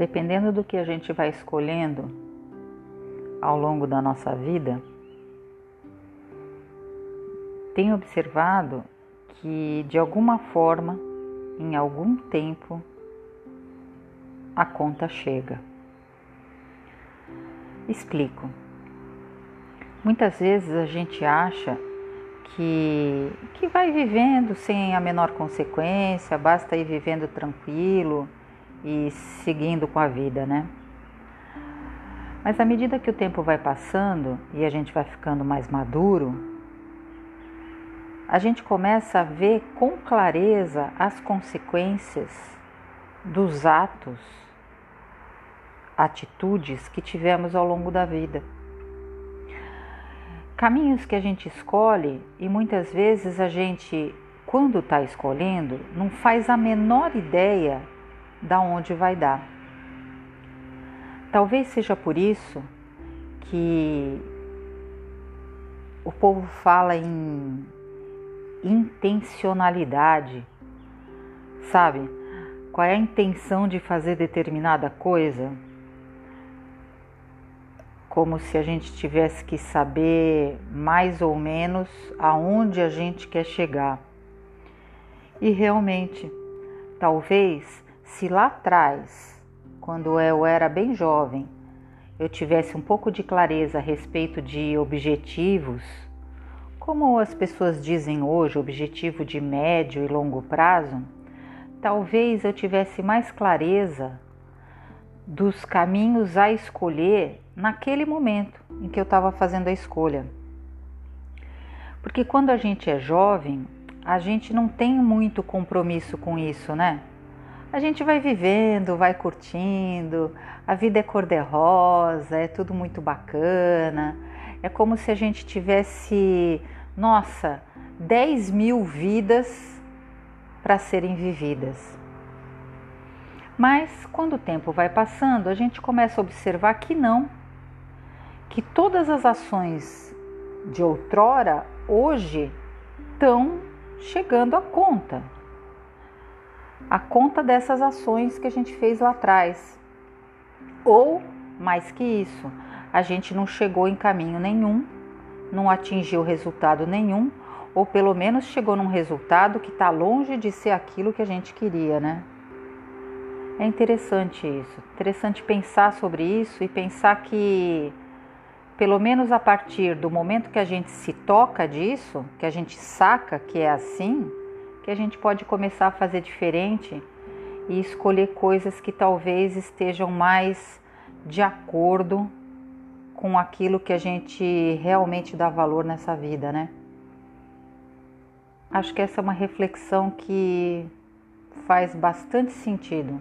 Dependendo do que a gente vai escolhendo ao longo da nossa vida, tenho observado que de alguma forma, em algum tempo, a conta chega. Explico. Muitas vezes a gente acha que, que vai vivendo sem a menor consequência, basta ir vivendo tranquilo e seguindo com a vida, né? Mas à medida que o tempo vai passando e a gente vai ficando mais maduro, a gente começa a ver com clareza as consequências dos atos, atitudes que tivemos ao longo da vida. Caminhos que a gente escolhe e muitas vezes a gente, quando está escolhendo, não faz a menor ideia da onde vai dar. Talvez seja por isso que o povo fala em intencionalidade, sabe? Qual é a intenção de fazer determinada coisa? Como se a gente tivesse que saber mais ou menos aonde a gente quer chegar. E realmente, talvez se lá atrás quando eu era bem jovem, eu tivesse um pouco de clareza a respeito de objetivos, como as pessoas dizem hoje, objetivo de médio e longo prazo, talvez eu tivesse mais clareza dos caminhos a escolher naquele momento em que eu estava fazendo a escolha. Porque quando a gente é jovem, a gente não tem muito compromisso com isso, né? A gente vai vivendo, vai curtindo, a vida é cor-de-rosa, é tudo muito bacana. É como se a gente tivesse, nossa, 10 mil vidas para serem vividas. Mas quando o tempo vai passando, a gente começa a observar que não, que todas as ações de outrora, hoje, estão chegando à conta a conta dessas ações que a gente fez lá atrás. Ou, mais que isso, a gente não chegou em caminho nenhum, não atingiu resultado nenhum, ou pelo menos chegou num resultado que está longe de ser aquilo que a gente queria, né? É interessante isso, interessante pensar sobre isso e pensar que, pelo menos a partir do momento que a gente se toca disso, que a gente saca que é assim, que a gente pode começar a fazer diferente e escolher coisas que talvez estejam mais de acordo com aquilo que a gente realmente dá valor nessa vida, né? Acho que essa é uma reflexão que faz bastante sentido